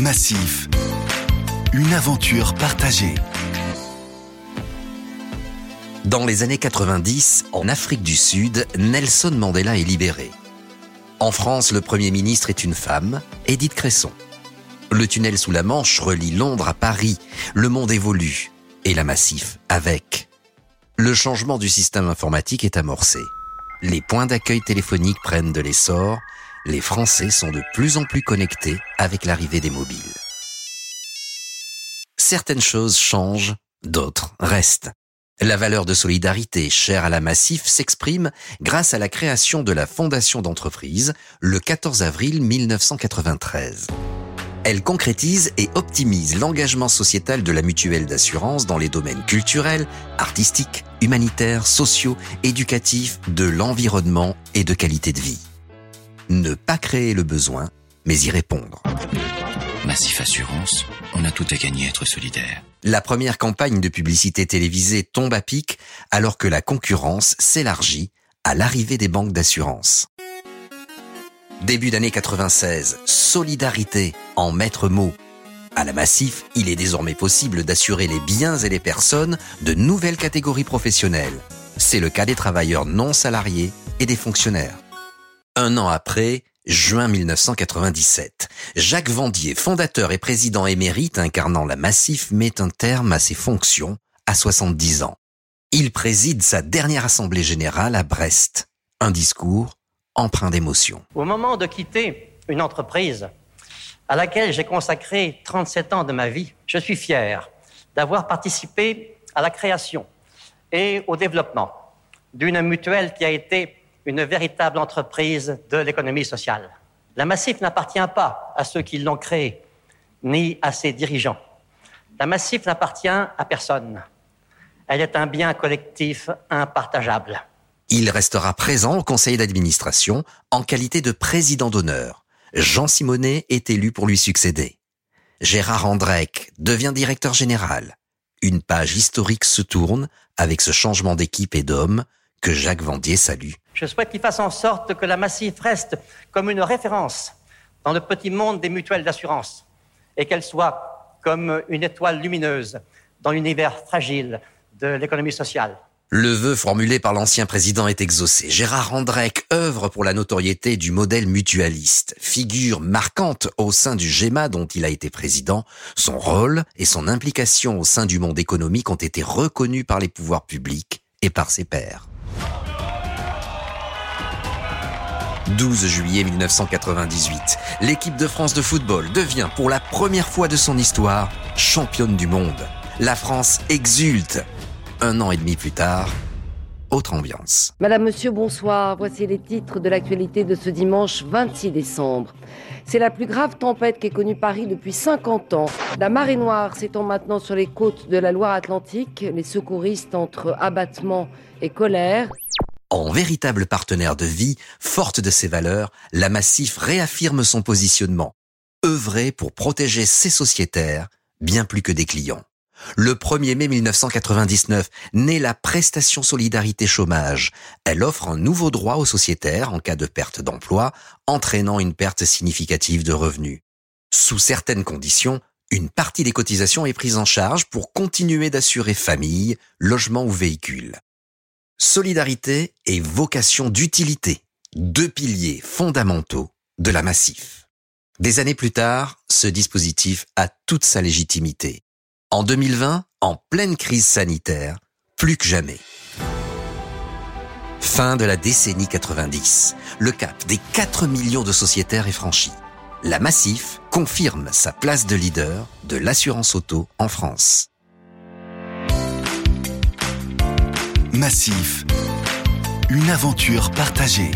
Massif. Une aventure partagée. Dans les années 90, en Afrique du Sud, Nelson Mandela est libéré. En France, le Premier ministre est une femme, Edith Cresson. Le tunnel sous la Manche relie Londres à Paris. Le monde évolue. Et la Massif avec. Le changement du système informatique est amorcé. Les points d'accueil téléphoniques prennent de l'essor. Les Français sont de plus en plus connectés avec l'arrivée des mobiles. Certaines choses changent, d'autres restent. La valeur de solidarité chère à la Massif s'exprime grâce à la création de la Fondation d'entreprise le 14 avril 1993. Elle concrétise et optimise l'engagement sociétal de la mutuelle d'assurance dans les domaines culturels, artistiques, humanitaires, sociaux, éducatifs, de l'environnement et de qualité de vie. Ne pas créer le besoin, mais y répondre. Massif Assurance, on a tout à gagner à être solidaire. La première campagne de publicité télévisée tombe à pic alors que la concurrence s'élargit à l'arrivée des banques d'assurance. Début d'année 96, solidarité en maître mot. À la Massif, il est désormais possible d'assurer les biens et les personnes de nouvelles catégories professionnelles. C'est le cas des travailleurs non salariés et des fonctionnaires. Un an après, juin 1997, Jacques Vendier, fondateur et président émérite incarnant la Massif, met un terme à ses fonctions à 70 ans. Il préside sa dernière assemblée générale à Brest. Un discours empreint d'émotion. Au moment de quitter une entreprise à laquelle j'ai consacré 37 ans de ma vie, je suis fier d'avoir participé à la création et au développement d'une mutuelle qui a été une véritable entreprise de l'économie sociale. La Massif n'appartient pas à ceux qui l'ont créée, ni à ses dirigeants. La Massif n'appartient à personne. Elle est un bien collectif impartageable. Il restera présent au conseil d'administration en qualité de président d'honneur. Jean Simonet est élu pour lui succéder. Gérard Andrec devient directeur général. Une page historique se tourne avec ce changement d'équipe et d'hommes que Jacques Vendier salue. Je souhaite qu'il fasse en sorte que la Massif reste comme une référence dans le petit monde des mutuelles d'assurance et qu'elle soit comme une étoile lumineuse dans l'univers fragile de l'économie sociale. Le vœu formulé par l'ancien président est exaucé. Gérard Andrec œuvre pour la notoriété du modèle mutualiste. Figure marquante au sein du GEMA dont il a été président, son rôle et son implication au sein du monde économique ont été reconnus par les pouvoirs publics et par ses pairs. 12 juillet 1998, l'équipe de France de football devient pour la première fois de son histoire championne du monde. La France exulte un an et demi plus tard, autre ambiance. Madame, Monsieur, bonsoir. Voici les titres de l'actualité de ce dimanche 26 décembre. C'est la plus grave tempête qu'ait connue Paris depuis 50 ans. La marée noire s'étend maintenant sur les côtes de la Loire-Atlantique. Les secouristes entre abattement et colère. En véritable partenaire de vie, forte de ses valeurs, la Massif réaffirme son positionnement. œuvrer pour protéger ses sociétaires, bien plus que des clients. Le 1er mai 1999 naît la prestation solidarité chômage. Elle offre un nouveau droit aux sociétaires en cas de perte d'emploi, entraînant une perte significative de revenus. Sous certaines conditions, une partie des cotisations est prise en charge pour continuer d'assurer famille, logement ou véhicule. Solidarité et vocation d'utilité, deux piliers fondamentaux de la Massif. Des années plus tard, ce dispositif a toute sa légitimité. En 2020, en pleine crise sanitaire, plus que jamais. Fin de la décennie 90. Le cap des 4 millions de sociétaires est franchi. La Massif confirme sa place de leader de l'assurance auto en France. Massif. Une aventure partagée.